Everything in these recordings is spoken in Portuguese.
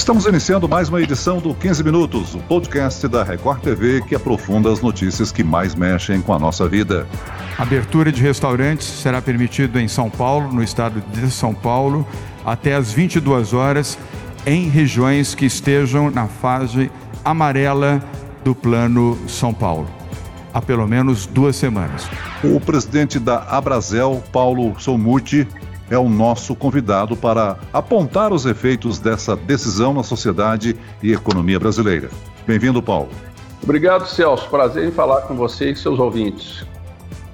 Estamos iniciando mais uma edição do 15 Minutos, o podcast da Record TV que aprofunda as notícias que mais mexem com a nossa vida. Abertura de restaurantes será permitido em São Paulo, no estado de São Paulo, até às 22 horas, em regiões que estejam na fase amarela do Plano São Paulo. Há pelo menos duas semanas. O presidente da Abrazel, Paulo Somuti, é o nosso convidado para apontar os efeitos dessa decisão na sociedade e economia brasileira. Bem-vindo, Paulo. Obrigado, Celso. Prazer em falar com você e seus ouvintes.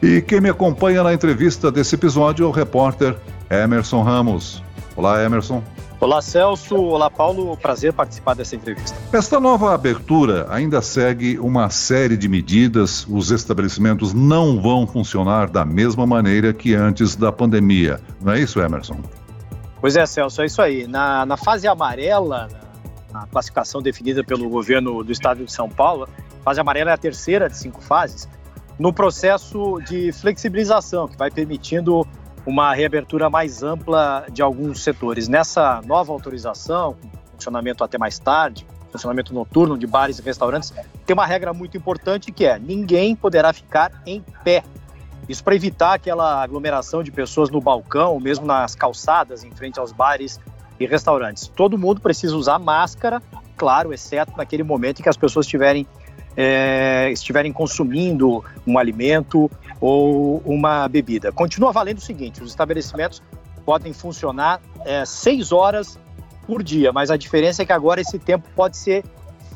E quem me acompanha na entrevista desse episódio é o repórter Emerson Ramos. Olá, Emerson. Olá, Celso. Olá, Paulo. Prazer participar dessa entrevista. Esta nova abertura ainda segue uma série de medidas. Os estabelecimentos não vão funcionar da mesma maneira que antes da pandemia. Não é isso, Emerson? Pois é, Celso, é isso aí. Na, na fase amarela, na, classificação definida pelo governo do estado de São Paulo, fase amarela é a terceira de cinco fases, no processo de flexibilização, que vai permitindo uma reabertura mais ampla de alguns setores. Nessa nova autorização, funcionamento até mais tarde, funcionamento noturno de bares e restaurantes, tem uma regra muito importante que é: ninguém poderá ficar em pé. Isso para evitar aquela aglomeração de pessoas no balcão, ou mesmo nas calçadas, em frente aos bares e restaurantes. Todo mundo precisa usar máscara, claro, exceto naquele momento em que as pessoas estiverem, é, estiverem consumindo um alimento ou uma bebida. Continua valendo o seguinte: os estabelecimentos podem funcionar é, seis horas por dia, mas a diferença é que agora esse tempo pode ser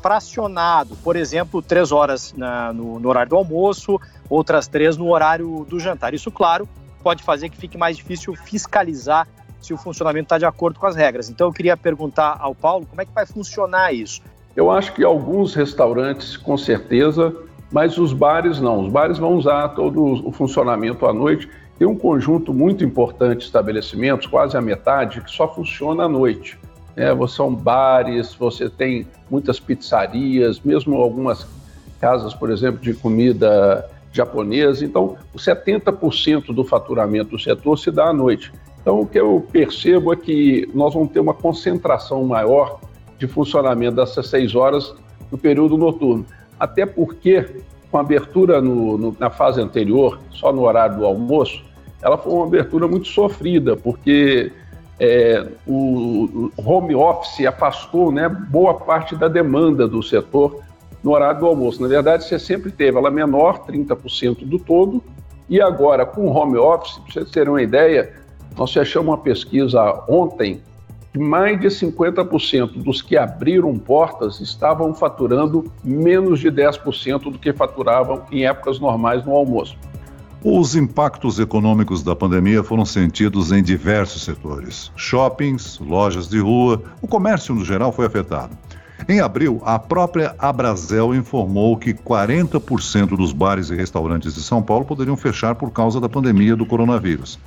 fracionado. Por exemplo, três horas na, no, no horário do almoço, outras três no horário do jantar. Isso, claro, pode fazer que fique mais difícil fiscalizar se o funcionamento está de acordo com as regras. Então, eu queria perguntar ao Paulo como é que vai funcionar isso. Eu acho que alguns restaurantes, com certeza, mas os bares não. Os bares vão usar todo o funcionamento à noite. Tem um conjunto muito importante de estabelecimentos, quase a metade, que só funciona à noite. É, são bares, você tem muitas pizzarias, mesmo algumas casas, por exemplo, de comida japonesa. Então, 70% do faturamento do setor se dá à noite. Então, o que eu percebo é que nós vamos ter uma concentração maior de funcionamento dessas seis horas no período noturno até porque, com a abertura no, no, na fase anterior, só no horário do almoço, ela foi uma abertura muito sofrida, porque é, o, home office afastou né, boa parte da demanda do setor no horário do almoço. Na verdade, você sempre teve ela menor, 30% do todo, e agora, com o home office, para vocês terem uma ideia, nós fechamos uma pesquisa ontem mais de 50% dos que abriram portas estavam faturando menos de 10% do que faturavam em épocas normais no almoço. Os impactos econômicos da pandemia foram sentidos em diversos setores. Shoppings, lojas de rua, o comércio no geral foi afetado. Em abril, a própria Abrazel informou que 40% dos bares e restaurantes de São Paulo poderiam fechar por causa da pandemia do coronavírus.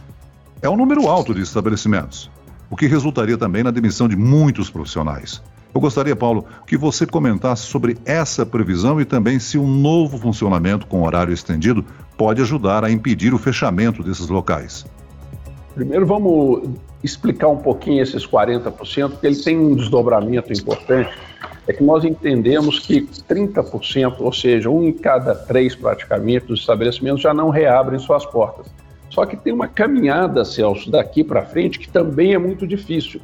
É um número alto de estabelecimentos o que resultaria também na demissão de muitos profissionais. Eu gostaria, Paulo, que você comentasse sobre essa previsão e também se um novo funcionamento com horário estendido pode ajudar a impedir o fechamento desses locais. Primeiro, vamos explicar um pouquinho esses 40%, porque ele tem um desdobramento importante. É que nós entendemos que 30%, ou seja, um em cada três praticamente dos estabelecimentos já não reabrem suas portas. Só que tem uma caminhada, Celso, daqui para frente que também é muito difícil.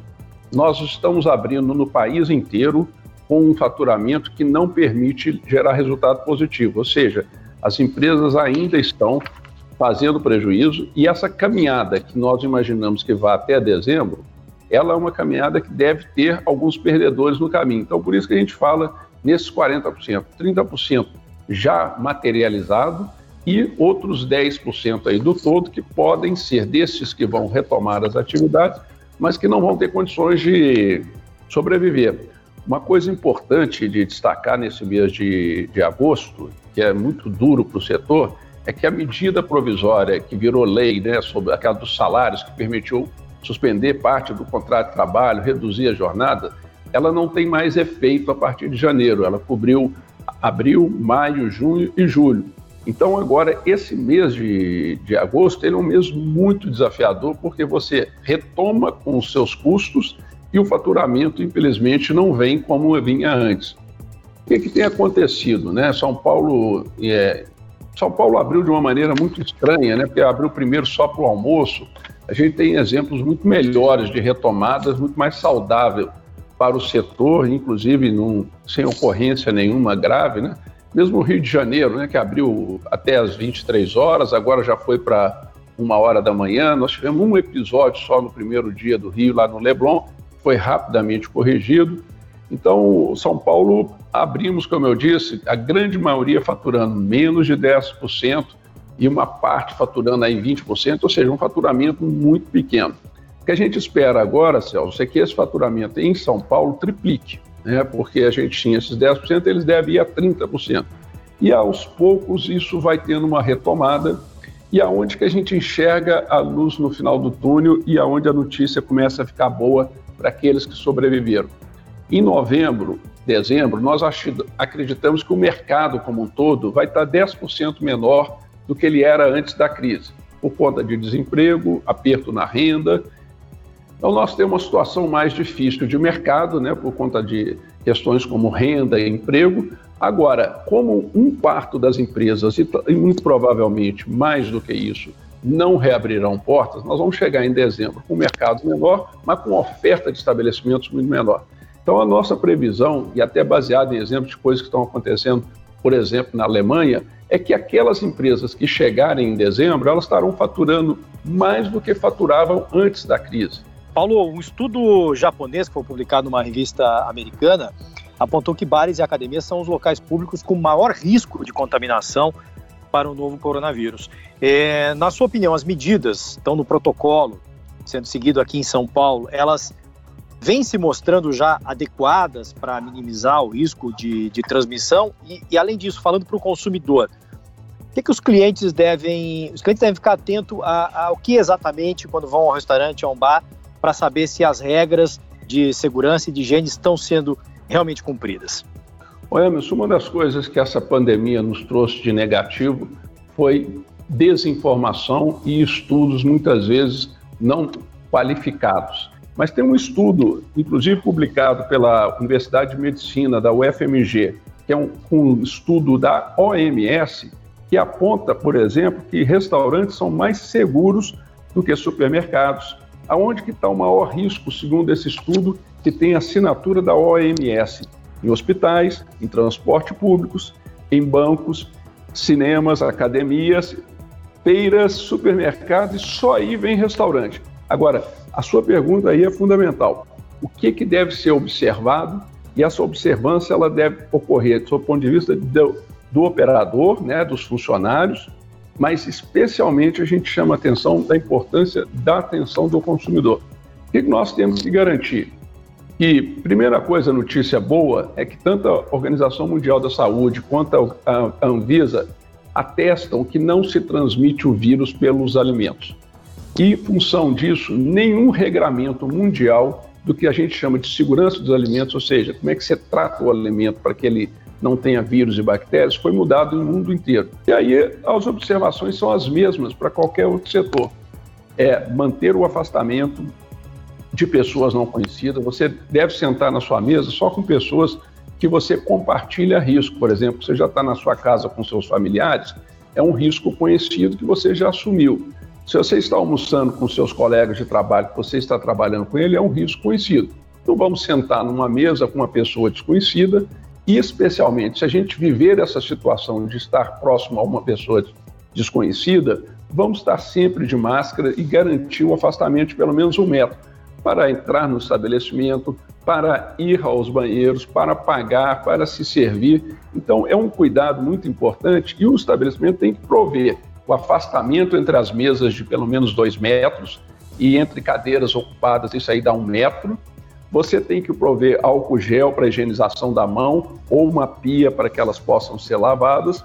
Nós estamos abrindo no país inteiro com um faturamento que não permite gerar resultado positivo, ou seja, as empresas ainda estão fazendo prejuízo e essa caminhada que nós imaginamos que vá até dezembro, ela é uma caminhada que deve ter alguns perdedores no caminho. Então, por isso que a gente fala nesses 40%, 30% já materializado e outros 10% aí do todo que podem ser desses que vão retomar as atividades, mas que não vão ter condições de sobreviver. Uma coisa importante de destacar nesse mês de, de agosto, que é muito duro para o setor, é que a medida provisória que virou lei, né, sobre aquela dos salários, que permitiu suspender parte do contrato de trabalho, reduzir a jornada, ela não tem mais efeito a partir de janeiro. Ela cobriu abril, maio, junho e julho. Então, agora, esse mês de, de agosto, ele é um mês muito desafiador, porque você retoma com os seus custos e o faturamento, infelizmente, não vem como vinha antes. O que, que tem acontecido? Né? São Paulo é, São Paulo abriu de uma maneira muito estranha, né? porque abriu primeiro só para o almoço. A gente tem exemplos muito melhores de retomadas, muito mais saudável para o setor, inclusive num, sem ocorrência nenhuma grave, né? Mesmo o Rio de Janeiro, né, que abriu até às 23 horas, agora já foi para uma hora da manhã. Nós tivemos um episódio só no primeiro dia do Rio, lá no Leblon, foi rapidamente corrigido. Então, São Paulo, abrimos, como eu disse, a grande maioria faturando menos de 10% e uma parte faturando aí 20%, ou seja, um faturamento muito pequeno. O que a gente espera agora, Celso, é que esse faturamento em São Paulo triplique, né? porque a gente tinha esses 10%, eles devem ir a 30%. E aos poucos isso vai tendo uma retomada e aonde que a gente enxerga a luz no final do túnel e aonde a notícia começa a ficar boa para aqueles que sobreviveram. Em novembro, dezembro, nós acreditamos que o mercado como um todo vai estar 10% menor do que ele era antes da crise, por conta de desemprego, aperto na renda. Então, nós temos uma situação mais difícil de mercado, né, por conta de questões como renda e emprego, Agora, como um quarto das empresas, e muito provavelmente mais do que isso, não reabrirão portas, nós vamos chegar em dezembro com um mercado menor, mas com oferta de estabelecimentos muito menor. Então, a nossa previsão, e até baseada em exemplos de coisas que estão acontecendo, por exemplo, na Alemanha, é que aquelas empresas que chegarem em dezembro, elas estarão faturando mais do que faturavam antes da crise. Paulo, um estudo japonês que foi publicado numa revista americana apontou que bares e academias são os locais públicos com maior risco de contaminação para o novo coronavírus. É, na sua opinião, as medidas estão no protocolo sendo seguido aqui em São Paulo, elas vêm se mostrando já adequadas para minimizar o risco de, de transmissão? E, e, além disso, falando para o consumidor, o que, que, os clientes devem. Os clientes devem ficar atentos ao que exatamente quando vão ao restaurante a um bar para saber se as regras de segurança e de higiene estão sendo realmente cumpridas. Olha, Emerson, uma das coisas que essa pandemia nos trouxe de negativo foi desinformação e estudos muitas vezes não qualificados. Mas tem um estudo, inclusive publicado pela Universidade de Medicina da UFMG, que é um, um estudo da OMS, que aponta, por exemplo, que restaurantes são mais seguros do que supermercados. Aonde que está o maior risco, segundo esse estudo, que tem assinatura da OMS em hospitais, em transporte públicos, em bancos, cinemas, academias, feiras, supermercados e só aí vem restaurante. Agora, a sua pergunta aí é fundamental. O que, que deve ser observado e essa observância ela deve ocorrer do ponto de vista do, do operador, né, dos funcionários, mas especialmente a gente chama atenção da importância da atenção do consumidor. O que nós temos que garantir? que, primeira coisa, notícia boa, é que tanto a Organização Mundial da Saúde quanto a, Anvisa atestam que não se transmite o vírus pelos alimentos. E, em função disso, nenhum regramento mundial do que a gente chama de segurança dos alimentos, ou seja, como é que você trata o alimento para que ele não tenha vírus e bactérias, foi mudado no mundo inteiro. E aí as observações são as mesmas para qualquer outro setor. É manter o afastamento, de pessoas não conhecidas. Você deve sentar na sua mesa só com pessoas que você compartilha risco. Por exemplo, você já está na sua casa com seus familiares, é um risco conhecido que você já assumiu. Se você está almoçando com seus colegas de trabalho, que você está trabalhando com ele, é um risco conhecido. Então vamos sentar numa mesa com uma pessoa desconhecida e, especialmente, se a gente viver essa situação de estar próximo a uma pessoa desconhecida, vamos estar sempre de máscara e garantir o afastamento de pelo menos um metro para entrar no estabelecimento, para ir aos banheiros, para pagar, para se servir. Então, é um cuidado muito importante e o estabelecimento tem que prover o afastamento entre as mesas de pelo menos dois metros e entre cadeiras ocupadas, isso aí dá um metro. Você tem que prover álcool gel para higienização da mão ou uma pia para que elas possam ser lavadas.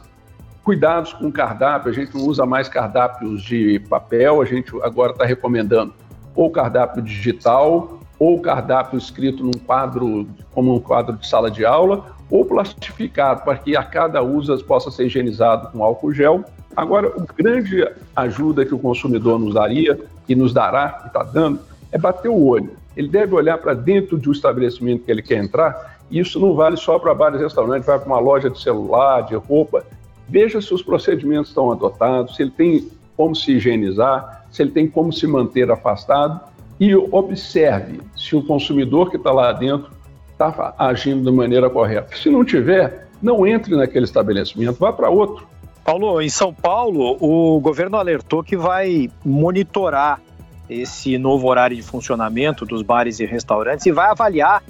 Cuidados com cardápio, a gente não usa mais cardápios de papel, a gente agora está recomendando ou cardápio digital, ou cardápio escrito num quadro, como um quadro de sala de aula, ou plastificado, para que a cada uso possa ser higienizado com álcool gel. Agora, o grande ajuda que o consumidor nos daria, e nos dará, e está dando, é bater o olho. Ele deve olhar para dentro de um estabelecimento que ele quer entrar. E isso não vale só para bares e restaurantes, vai para uma loja de celular, de roupa. Veja se os procedimentos estão adotados, se ele tem como se higienizar, se ele tem como se manter afastado e observe se o consumidor que está lá dentro está agindo de maneira correta. Se não tiver, não entre naquele estabelecimento, vá para outro. Paulo, em São Paulo, o governo alertou que vai monitorar esse novo horário de funcionamento dos bares e restaurantes e vai avaliar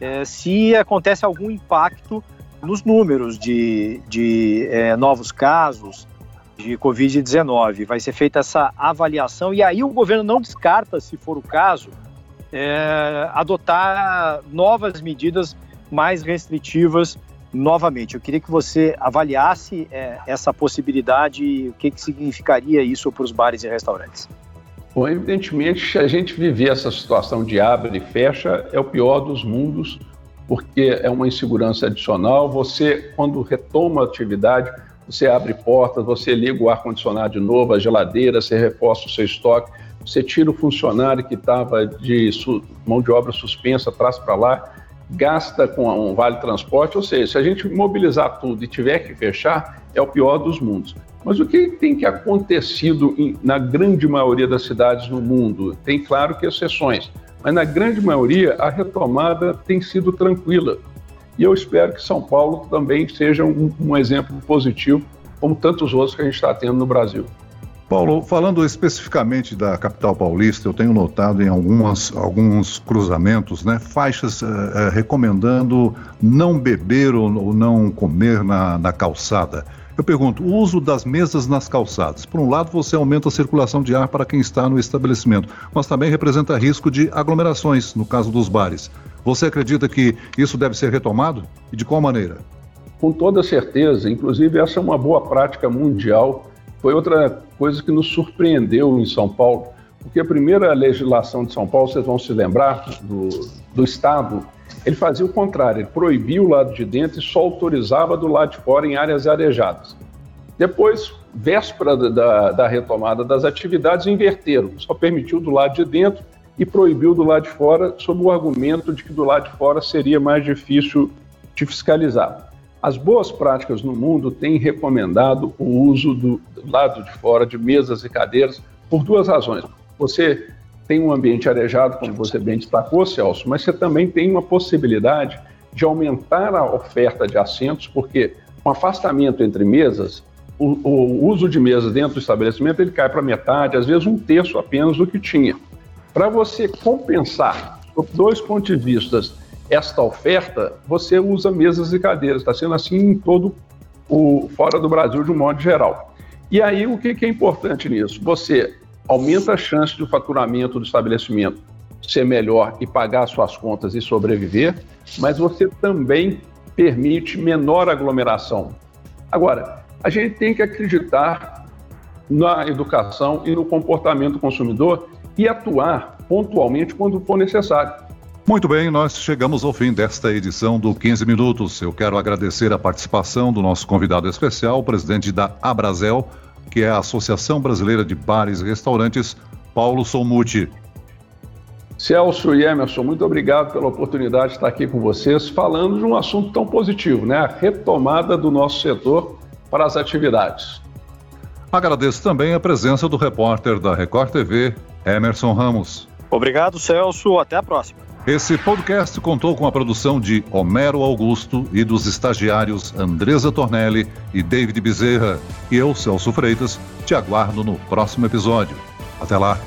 é, se acontece algum impacto nos números de, de é, novos casos de Covid-19. Vai ser feita essa avaliação e aí o governo não descarta, se for o caso, é, adotar novas medidas mais restritivas novamente. Eu queria que você avaliasse é, essa possibilidade e o que, que significaria isso para os bares e restaurantes. Bom, evidentemente, se a gente viver essa situação de abre e fecha, é o pior dos mundos, porque é uma insegurança adicional. Você, quando retoma a atividade, você abre portas, você liga o ar-condicionado de novo, a geladeira, você reforça o seu estoque, você tira o funcionário que estava de mão de obra suspensa, traz para lá, gasta com um vale transporte, ou seja, se a gente mobilizar tudo e tiver que fechar, é o pior dos mundos. Mas o que tem que acontecido em, na grande maioria das cidades no mundo? Tem claro que exceções, mas na grande maioria a retomada tem sido tranquila. E eu espero que São Paulo também seja um, um exemplo positivo, como tantos outros que a gente está tendo no Brasil. Paulo, falando especificamente da capital paulista, eu tenho notado em algumas, alguns cruzamentos né, faixas uh, recomendando não beber ou, ou não comer na, na, calçada. Eu pergunto, o uso das mesas nas calçadas. Por um lado, você aumenta a circulação de ar para quem está no estabelecimento, mas também representa risco de aglomerações, no caso dos bares. Você acredita que isso deve ser retomado? E de qual maneira? Com toda certeza. Inclusive, essa é uma boa prática mundial. Foi outra coisa que nos surpreendeu em São Paulo, porque a primeira legislação de São Paulo, vocês vão se lembrar, do, do Estado, ele fazia o contrário, ele proibia o lado de dentro e só autorizava do lado de fora em áreas arejadas. Depois, véspera da, da retomada das atividades, inverteram, só permitiu do lado de dentro e proibiu do lado de fora, sob o argumento de que do lado de fora seria mais difícil de fiscalizar. As boas práticas no mundo têm recomendado o uso do lado de fora de mesas e cadeiras por duas razões. Você tem um ambiente arejado, como você bem destacou, Celso, mas você também tem uma possibilidade de aumentar a oferta de assentos, porque com afastamento entre mesas, o, o uso de mesas dentro do estabelecimento ele cai para metade, às vezes um terço apenas do que tinha. Para você compensar, dois pontos de vista, esta oferta, você usa mesas e cadeiras. Está sendo assim em todo o fora do Brasil de um modo geral. E aí o que, que é importante nisso? Você aumenta a chance de faturamento do estabelecimento ser melhor e pagar suas contas e sobreviver, mas você também permite menor aglomeração. Agora, a gente tem que acreditar na educação e no comportamento do consumidor e atuar pontualmente quando for necessário. Muito bem, nós chegamos ao fim desta edição do 15 Minutos. Eu quero agradecer a participação do nosso convidado especial, o presidente da Abrazel, que é a Associação Brasileira de Bares e Restaurantes, Paulo Solmuti. Celso e Emerson, muito obrigado pela oportunidade de estar aqui com vocês, falando de um assunto tão positivo, né? A retomada do nosso setor para as atividades. Agradeço também a presença do repórter da Record TV, Emerson Ramos. Obrigado, Celso. Até a próxima. Esse podcast contou com a produção de Homero Augusto e dos estagiários Andresa Tornelli e David Bezerra. E eu, Celso Freitas, te aguardo no próximo episódio. Até lá!